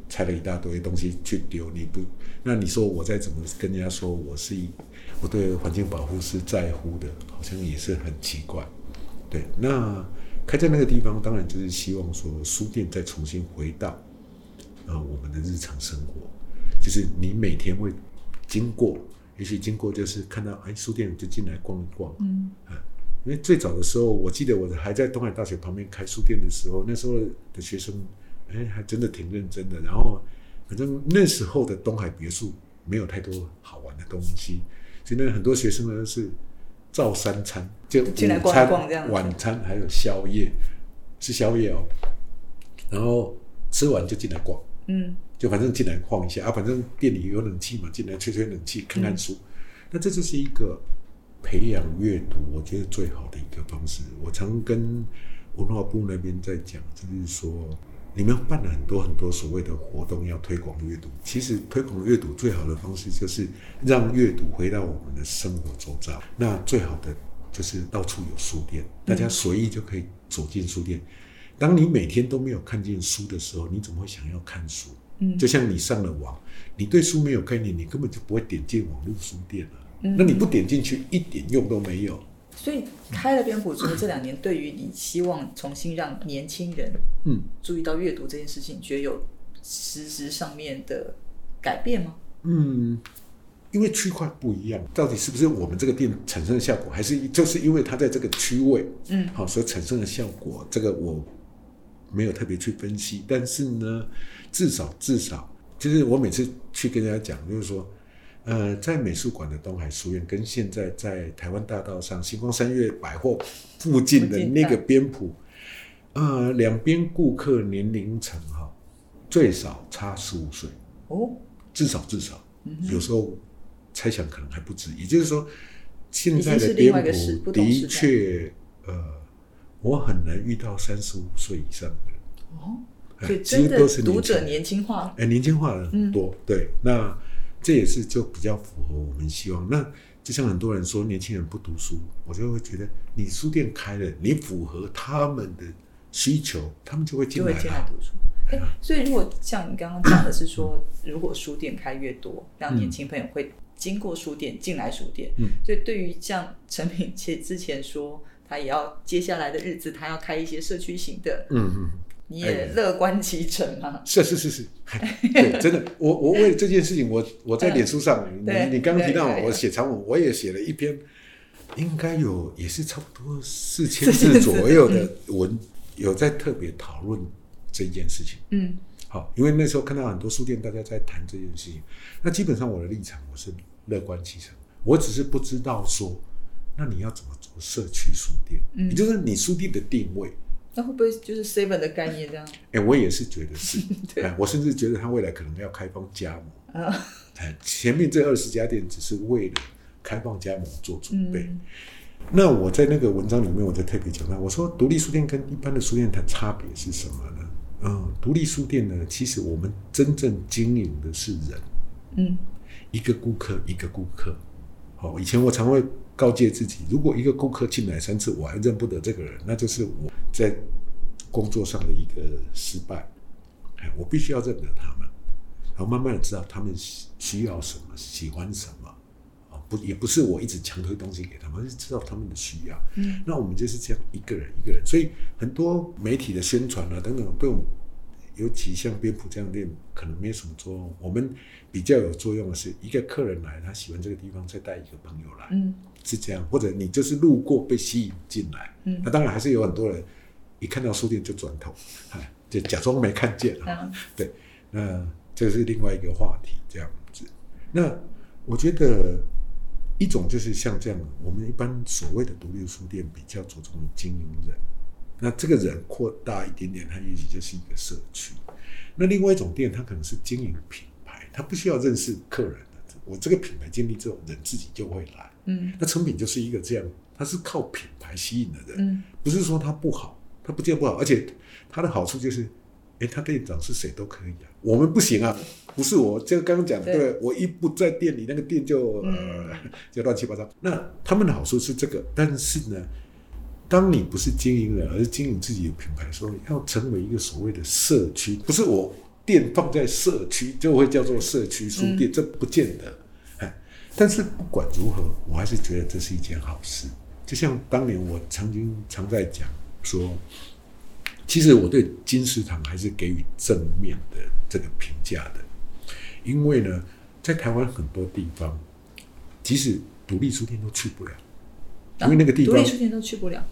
拆了一大堆东西去丢，你不，那你说我再怎么跟人家说我是一，我对环境保护是在乎的，好像也是很奇怪。对，那开在那个地方，当然就是希望说书店再重新回到呃我们的日常生活，就是你每天会经过，也许经过就是看到哎书店就进来逛一逛，嗯因为最早的时候，我记得我还在东海大学旁边开书店的时候，那时候的学生，哎，还真的挺认真的。然后，反正那时候的东海别墅没有太多好玩的东西，所以呢，很多学生呢是照三餐，就进来午餐逛一逛这样、晚餐还有宵夜，吃宵夜哦，然后吃完就进来逛。嗯就反正进来逛一下啊，反正店里有冷气嘛，进来吹吹冷气，看看书。那这就是一个培养阅读，我觉得最好的一个方式。我常跟文化部那边在讲，就是说，你们办了很多很多所谓的活动，要推广阅读。其实推广阅读最好的方式就是让阅读回到我们的生活周遭。那最好的就是到处有书店，大家随意就可以走进书店。当你每天都没有看见书的时候，你怎么会想要看书？嗯就像你上了网，你对书没有概念，你根本就不会点进网络书店了。嗯那你不点进去，一点用都没有。所以开了蝙蝠之后，这两年对于你希望重新让年轻人嗯，注意到阅读这件事情，觉得有实质上面的改变吗？嗯，因为区块不一样，到底是不是我们这个店产生的效果，还是就是因为它在这个区位，嗯好所产生的效果？这个我没有特别去分析，但是呢，至少至少，就是我每次去跟人家讲，就是说。呃，在美术馆的东海书院，跟现在在台湾大道上星光三月百货附近的那个边铺，呃，两边顾客年龄层哈，最少差十五岁。哦，至少至少，嗯有时候猜想可能还不止。也就是说，现在的已经是另外颠一个时簸的确，呃，我很难遇到三十五岁以上的人，哦，哎所以真的几乎都是读者年轻人年轻化，哎，年轻化的很多。对，那这也是就比较符合我们希望。那就像很多人说年轻人不读书，我就会觉得你书店开了，你符合他们的需求，他们就会进来读书。哎，所以如果像你刚刚讲的是说，如果书店开越多，让年轻朋友会经过书店进来书店，嗯，所以对于像陈品切之前说，他也要接下来的日子，他要开一些社区型的，嗯嗯。你也乐观其成吗？是是是是，对，真的，我我为了这件事情，我我在脸书上，嗯你你刚刚提到我写长文，我也写了一篇，应该有也是差不多四千字字左右的文，有在特别讨论这件事情。嗯。好，因为那时候看到很多书店大家在谈这件事情，那基本上我的立场我是乐观其成，我只是不知道说，那你要怎么做社区书店，嗯。也就是你书店的定位。那会不会就是 seven 的概念这样？哎、我也是觉得是，对哎，我甚至觉得他未来可能要开放加盟。啊，哎，前面这二十家店只是为了开放加盟做准备。嗯那我在那个文章里面，我就特别讲到，我说独立书店跟一般的书店它差别是什么呢？嗯，独立书店呢，其实我们真正经营的是人，嗯一个顾客一个顾客。哦、以前我常会告诫自己，如果一个顾客进来三次，我还认不得这个人，那就是我在工作上的一个失败。哎，我必须要认得他们，然后慢慢的知道他们需需要什么，喜欢什么。啊，不，也不是我一直强推东西给他们，而是知道他们的需要。嗯那我们就是这样一个人一个人，所以很多媒体的宣传啊等等，对我们尤其像边铺这样店，可能没什么作用。我们比较有作用的是，一个客人来，他喜欢这个地方，再带一个朋友来，嗯是这样。或者你就是路过被吸引进来，嗯那当然还是有很多人一看到书店就转头，哎，就假装没看见啊。嗯 对，那这是另外一个话题，这样子。那我觉得一种就是像这样，我们一般所谓的独立书店比较着重于经营人，那这个人扩大一点点，他也许就是一个社区。那另外一种店，它可能是经营品牌，它不需要认识客人的，我这个品牌建立之后，人自己就会来。嗯。那成品就是一个这样，它是靠品牌吸引的人，嗯。不是说它不好，它不见不好，而且它的好处就是，哎，他店长是谁都可以啊，我们不行啊，不是我这个刚刚讲的，对。对我一不在店里，那个店就呃嗯 就乱七八糟。那他们的好处是这个，但是呢，当你不是经营人，而是经营自己的品牌的时候，要成为一个所谓的社区，不是我店放在社区就会叫做社区书店，这不见得。哎，但是不管如何，我还是觉得这是一件好事。就像当年我曾经常在讲说，其实我对金石堂还是给予正面的这个评价的，因为呢，在台湾很多地方，即使独立书店都去不了，因为那个地方独立书店都去不了。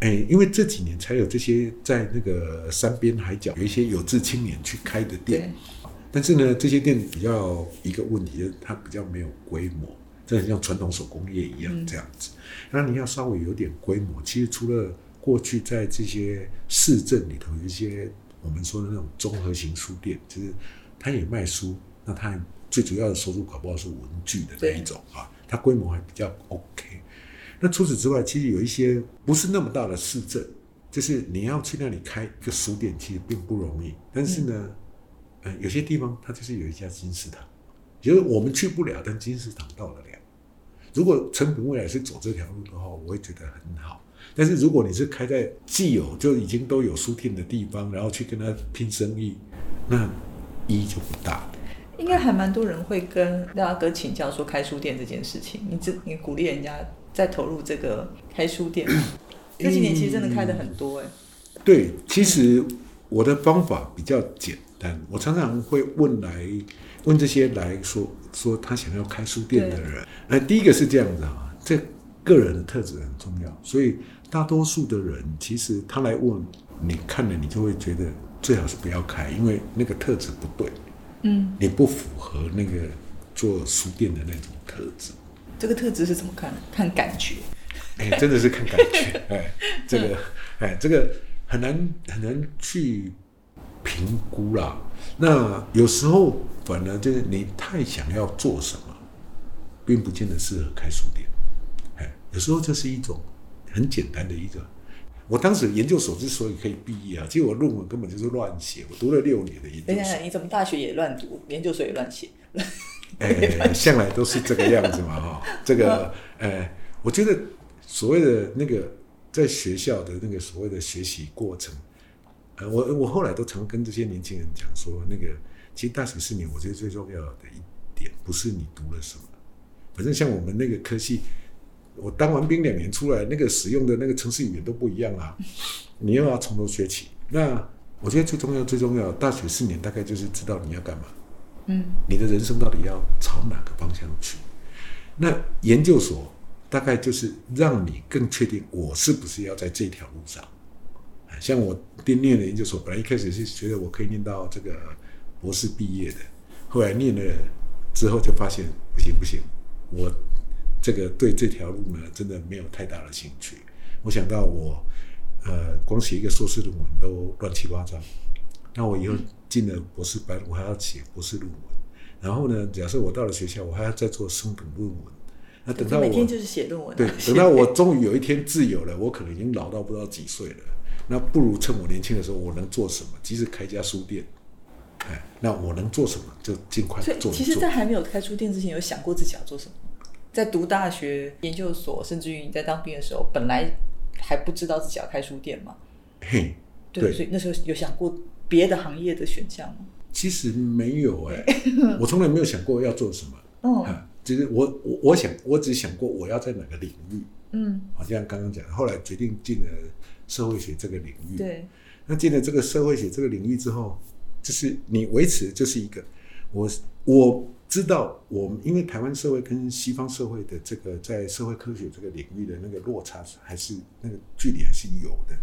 哎，因为这几年才有这些在那个山边海角有一些有志青年去开的店，，但是呢，这些店比较一个问题，就是它比较没有规模，这很像传统手工业一样嗯这样子。那你要稍微有点规模，其实除了过去在这些市镇里头有一些我们说的那种综合型书店，就是它也卖书，那它最主要的收入搞不好是文具的那一种啊，它规模还比较 OK。那除此之外，其实有一些不是那么大的市镇，就是你要去那里开一个书店，其实并不容易。但是呢，呃，有些地方它就是有一家金石堂，就是我们去不了，但金石堂到得了。如果成品未来是走这条路的话，我会觉得很好。但是如果你是开在既有就已经都有书店的地方，然后去跟他拼生意，那意义就不大。应该还蛮多人会跟廖大哥请教说开书店这件事情。你这你鼓励人家再投入这个开书店，这几年其实真的开的很多哎、对，其实我的方法比较简单，我常常会问来问这些来说说他想要开书店的人，那，第一个是这样子啊，这个人的特质很重要，所以大多数的人其实他来问你看了，你就会觉得最好是不要开，因为那个特质不对，嗯，你不符合那个做书店的那种特质。这个特质是怎么看？看感觉。哎，真的是看感觉，哎，这个，哎，这个很难很难去评估啦。那有时候反而就是你太想要做什么，并不见得适合开书店。哎，有时候这是一种很简单的一个。我当时研究所之所以可以毕业啊，其实我论文根本就是乱写，我读了六年的研究所等一下，，你怎么大学也乱读，研究所也乱写？哎，向来都是这个样子嘛，哈。这个，呃，我觉得所谓的那个在学校的那个所谓的学习过程，呃，我我后来都常跟这些年轻人讲说，那个其实大学四年，我觉得最重要的一点不是你读了什么，反正像我们那个科系，我当完兵两年出来，那个使用的那个城市语言都不一样啊，你又要从头学起。那我觉得最重要最重要，大学四年大概就是知道你要干嘛。你的人生到底要朝哪个方向去？那研究所大概就是让你更确定我是不是要在这条路上。像我念念的研究所，本来一开始是觉得我可以念到这个博士毕业的，后来念了之后就发现不行不行，我这个对这条路呢真的没有太大的兴趣。我想到我呃光写一个硕士论文都乱七八糟，那我以后进了博士班，我还要写博士论文。然后呢，假设我到了学校，我还要再做升等论文。那等到我每天就是写论文、啊。对，等到我终于有一天自由了，我可能已经老到不知道几岁了。那不如趁我年轻的时候，我能做什么？即使开家书店，哎，那我能做什么就尽快做其实，在还没有开书店之前，有想过自己要做什么？在读大学、研究所，甚至于你在当兵的时候，本来还不知道自己要开书店嘛？嘿，对，对所以那时候有想过别的行业的选项吗？其实没有哎、我从来没有想过要做什么。哦，啊，就是我我我想，我只想过我要在哪个领域。嗯好像刚刚讲，后来决定进了社会学这个领域。对，那进了这个社会学这个领域之后，就是你维持就是一个我我知道我们因为台湾社会跟西方社会的这个在社会科学这个领域的那个落差还是那个距离还是有的，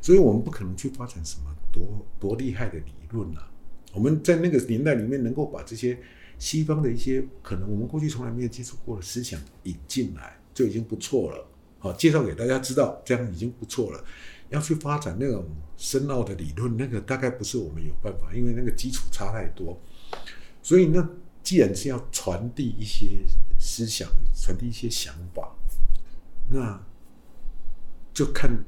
所以我们不可能去发展什么多多厉害的理论啊。我们在那个年代里面能够把这些西方的一些可能我们过去从来没有接触过的思想引进来，就已经不错了。好，介绍给大家知道，这样已经不错了。要去发展那种深奥的理论，那个大概不是我们有办法，因为那个基础差太多。所以，那既然是要传递一些思想、传递一些想法，那就看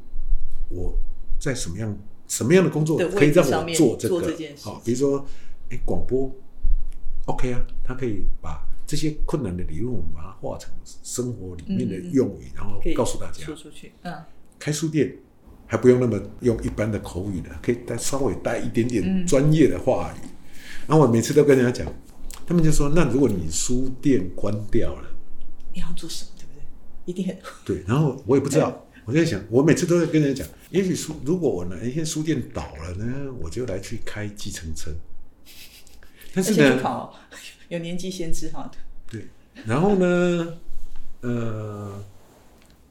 我在什么样什么样的工作可以让我做这个好，比如说，哎，广播，OK 啊，他可以把这些困难的理论，我们把它化成生活里面的嗯嗯嗯用语，然后告诉大家说。出去，嗯，开书店还不用那么用一般的口语的，可以带稍微带一点嗯点专业的话语。然后我每次都跟人家讲，他们就说：“那如果你书店关掉了，你要做什么，对不对？一定很对。”然后我也不知道，我在想，我每次都在跟人家讲，也许书如果我哪一天书店倒了呢，我就来去开计程车。但是呢，考 有年纪先知哈，对，然后呢，呃，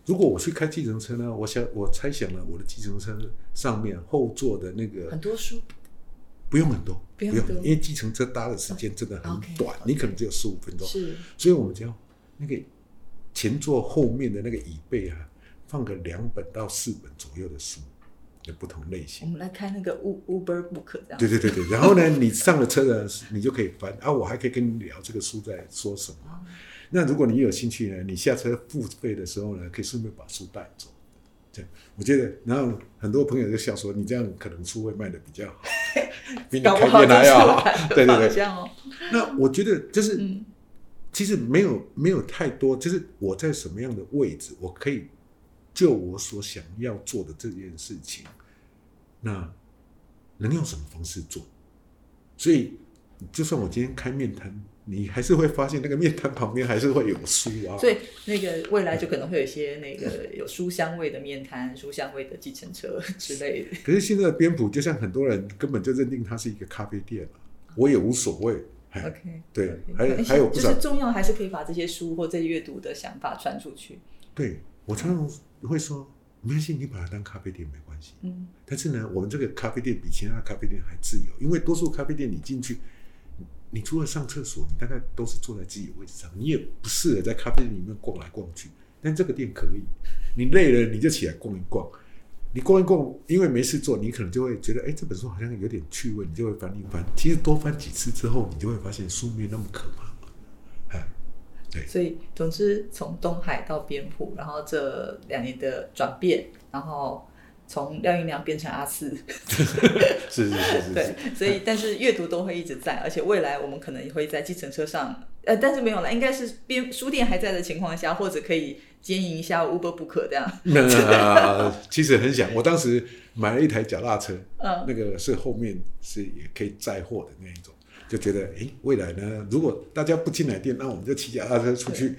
如果我去开计程车呢，我想我猜想了，我的计程车上面后座的那个很多书，不用很多，不用因为计程车搭的时间真的很短，你可能只有十五分钟，是。所以我们就要那个前座后面的那个椅背啊，放个两本到四本左右的书，有不同类型我。们来开那个 Uber Book 这样，对对对对，然后呢，你上了车呢，你就可以翻啊，我还可以跟你聊这个书在说什么。那如果你有兴趣呢，你下车付费的时候呢，可以顺便把书带走。这样，我觉得，然后很多朋友就笑说，你这样可能书会卖的比较好，比你开店还要好。对对对，那我觉得就是，嗯其实没有没有太多，就是我在什么样的位置，我可以就我所想要做的这件事情，那能用什么方式做？所以，就算我今天开面摊，你还是会发现那个面摊旁边还是会有书啊。所以那个未来就可能会有一些那个有书香味的面摊、书香味的计程车之类的。可是现在的边谱，就像很多人根本就认定它是一个咖啡店了，我也无所谓。哎 OK，对还还有不少就是重要还是可以把这些书或这些阅读的想法传出去。对我常常会说，没关系，你把它当咖啡店没关系。嗯，但是呢，我们这个咖啡店比其他的咖啡店还自由，因为多数咖啡店你进去，你你除了上厕所，你大概都是坐在自己的位置上，你也不适合在咖啡店里面逛来逛去。但这个店可以，你累了你就起来逛一逛，你逛一逛，因为没事做，你可能就会觉得，哎，这本书好像有点趣味，你就会翻一翻。其实多翻几次之后，你就会发现书没那么可怕。哎，所以总之从东海到边埔，然后这两年的转变，然后从廖云良变成阿四，是是是是是，对，所以但是阅读都会一直在，而且未来我们可能也会在计程车上，呃，但是没有了，应该是边书店还在的情况下，或者可以经营一下 Uber Book 这样。那其实很想，我当时买了一台脚踏车，嗯。那个是后面是也可以载货的那一种，就觉得哎，未来呢，如果大家不进来店，那我们就骑脚踏车出去。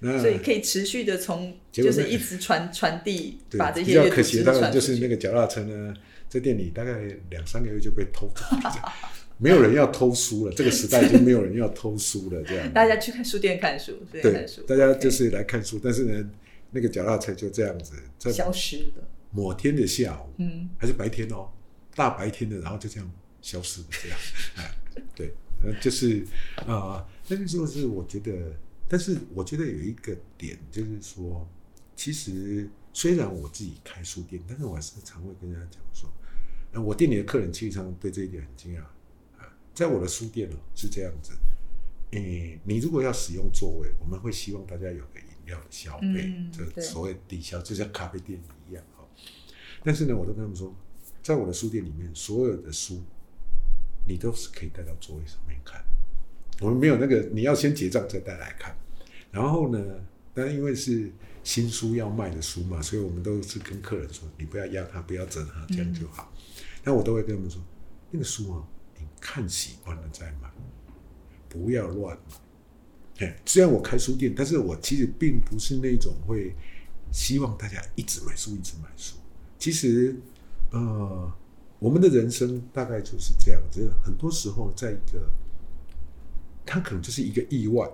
那所以可以持续的从就是一直传传递，对把这比些阅读知较可惜的，当然。就是那个脚踏车呢，在店里大概两三个月就被偷走了，没有人要偷书了，这个时代已经没有人要偷书了，这样。大家去看书店看书，看书，，大家就是来看书，但是呢，那个脚踏车就这样子，在消失了。某天的下午，嗯，还是白天哦，大白天的，然后就这样消失了，这样，哎，对，呃，就是啊，那个就是我觉得，但是我觉得有一个点，就是说，其实虽然我自己开书店，但是我还是常会跟人家讲说，呃，我店里的客人其实上对这一点很惊讶啊，在我的书店哦是这样子，诶，你如果要使用座位，我们会希望大家有个饮料的消费，嗯对这所谓抵消，就像咖啡店一样哈。但是呢，我都跟他们说，在我的书店里面，所有的书你都是可以带到座位上面看。我们没有那个你要先结账再带来看。然后呢，但因为是新书要卖的书嘛，所以我们都是跟客人说，你不要压他，不要折他，这样就好。那我都会跟他们说，那个书啊，你看喜欢了再买，不要乱买。哎，虽然我开书店，但是我其实并不是那种会希望大家一直买书，一直买书。其实，呃，我们的人生大概就是这样子。很多时候，在一个，它可能就是一个意外。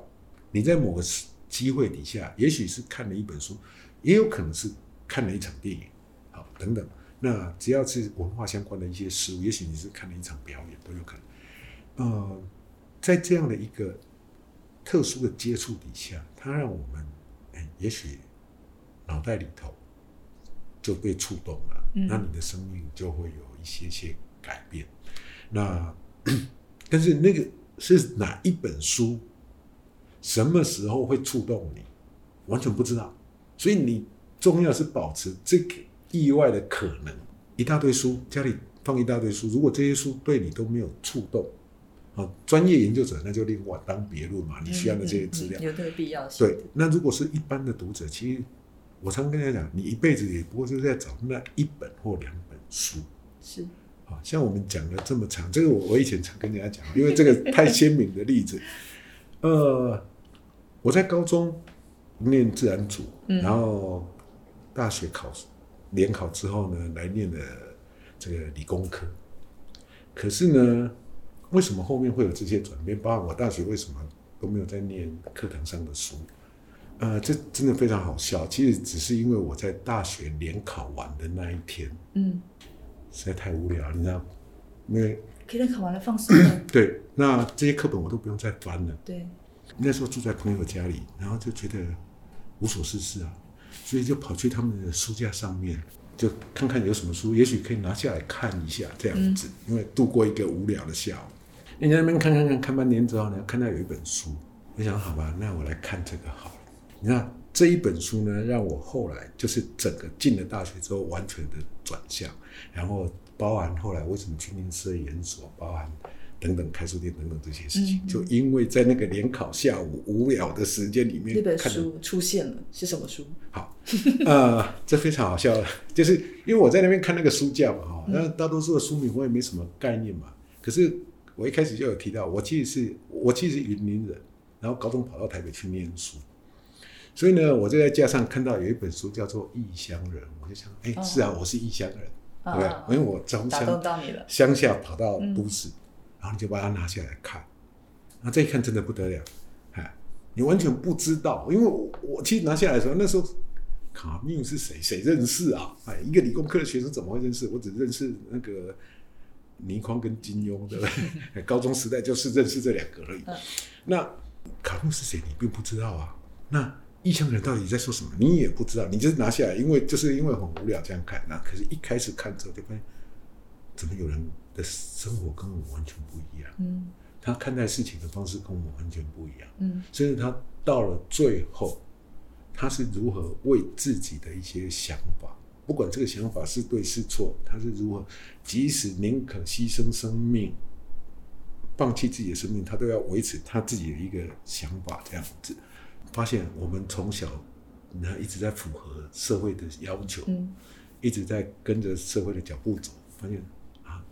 你在某个机会底下，也许是看了一本书，也有可能是看了一场电影，好，等等。那只要是文化相关的一些事物，也许你是看了一场表演，都有可能。呃，在这样的一个特殊的接触底下，它让我们，哎，也许脑袋里头就被触动了，那你的生命就会有一些些改变。那 但是那个是哪一本书？什么时候会触动你？完全不知道。所以你重要是保持这个意外的可能。一大堆书，家里放一大堆书，如果这些书对你都没有触动，啊，专业研究者那就另外当别论嘛。你需要的这些资料有这个必要性。对，那如果是一般的读者，其实我常跟大家讲，你一辈子也不过就是在找那一本或两本书。是。啊，像我们讲了这么长，这个我我以前常跟人家讲，因为这个太鲜明的例子，呃。我在高中念自然组，然后大学考联考之后呢，来念了这个理工科。可是呢，为什么后面会有这些转变？包括我大学为什么都没有在念课堂上的书？呃，这真的非常好笑。其实只是因为我在大学联考完的那一天，嗯，实在太无聊，你知道？因为可以考完了放松。对，那这些课本我都不用再翻了。对。那时候住在朋友家里，然后就觉得无所事事啊，所以就跑去他们的书架上面，就看看有什么书，也许可以拿下来看一下这样子，因为度过一个无聊的下午。你在那边看看看看半天之后呢，看到有一本书，我想好吧，那我来看这个好了。你看这一本书呢，让我后来就是整个进了大学之后完全的转向，然后包含后来为什么去念社研所，包含。等等，开书店等等这些事情，就因为在那个联考下午无聊的时间里面，那本书出现了，是什么书？好，呃，这非常好笑，就是因为我在那边看那个书架嘛，哈，那大多数的书名我也没什么概念嘛。可是我一开始就有提到，我其实是我其实是云林人，然后高中跑到台北去念书，所以呢，我就在架上看到有一本书叫做《异乡人》，我就想，哎，是啊，我是异乡人，对不对？因为我从乡乡下跑到都市。然后你就把它拿下来看，那这一看真的不得了，哎，你完全不知道，因为我我其实拿下来的时候，那时候卡缪是谁？谁认识啊？哎，一个理工科的学生怎么会认识？我只认识那个倪匡跟金庸，对不对？高中时代就是认识这两个而已。那卡缪是谁？你并不知道啊。那异乡人到底在说什么？你也不知道，你就是拿下来，因为就是因为很无聊这样看。那可是一开始看之后就发现，怎么有人？的生活跟我完全不一样，嗯，他看待事情的方式跟我完全不一样，嗯，甚至他到了最后，他是如何为自己的一些想法，不管这个想法是对是错，他是如何，即使宁可牺牲生命，放弃自己的生命，他都要维持他自己的一个想法，这样子，发现我们从小那一直在符合社会的要求，嗯，一直在跟着社会的脚步走，发现啊。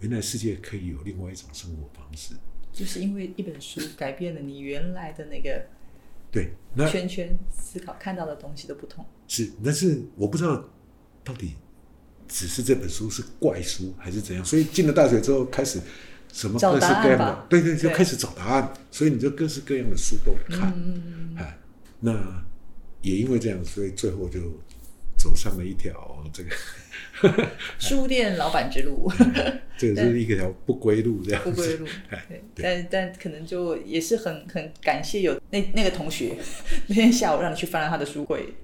原来世界可以有另外一种生活方式，就是因为一本书改变了你原来的那个对圈圈思考看到的东西都不同。是，但是我不知道到底只是这本书是怪书还是怎样。所以进了大学之后，开始什么各式各样的，对对，就开始找答案。所以你就各式各样的书都看，哎，那也因为这样，所以最后就走上了一条这个。书店老板之路，这个是一条不归路，这样不归路。对，但但可能就也是很很感谢有那那个同学那天下午让你去翻了他的书柜，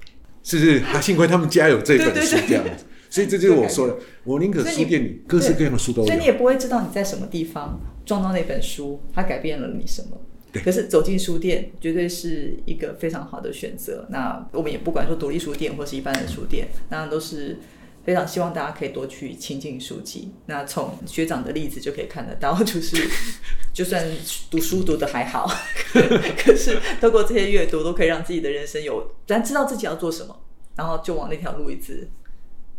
是是，他幸亏他们家有这本书这样子，所以这就是我说的，我宁可书店里各式各样的书都有，所以你也不会知道你在什么地方撞到那本书，它改变了你什么。可是走进书店绝对是一个非常好的选择。那我们也不管说独立书店或是一般的书店，那都是。非常希望大家可以多去亲近书籍。那从学长的例子就可以看得到，就是 就算读书读的还好，可是透过这些阅读，都可以让自己的人生有，咱知道自己要做什么，然后就往那条路一直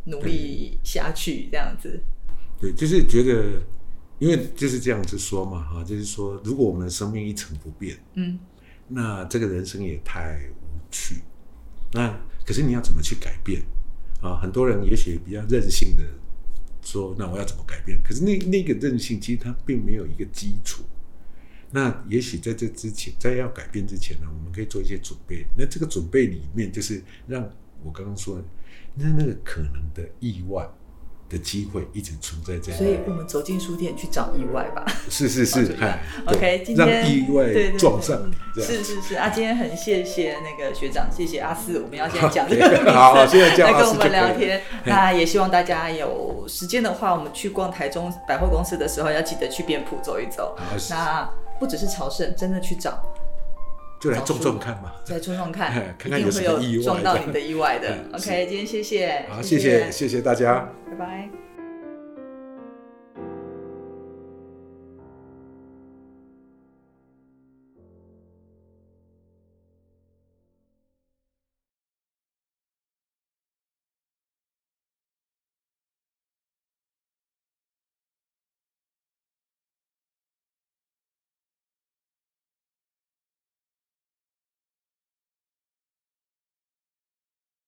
努力下去，这样子。对，就是觉得，因为就是这样子说嘛，哈，就是说，如果我们的生命一成不变，嗯，那这个人生也太无趣。那可是你要怎么去改变？啊，很多人也许比较任性的说，那我要怎么改变？可是那那个任性其实它并没有一个基础。那也许在这之前，在要改变之前呢，我们可以做一些准备。那这个准备里面，就是让我刚刚说，那那个可能的意外的机会一直存在在那里。所以我们走进书店去找意外吧。是是是，哎 OK，今天让意外撞上你，是是是啊，今天很谢谢那个学长，谢谢阿四，我们要现在讲这个 名字，好好现在叫来跟我们聊天。那也希望大家有时间的话，我们去逛台中百货公司的时候，要记得去店铺走一走。那不只是朝圣，真的去找，就来撞撞看嘛。再撞撞看，看看有有什么意外撞到你的意外的。嗯 OK，今天谢谢，好，谢谢谢谢大家。拜拜。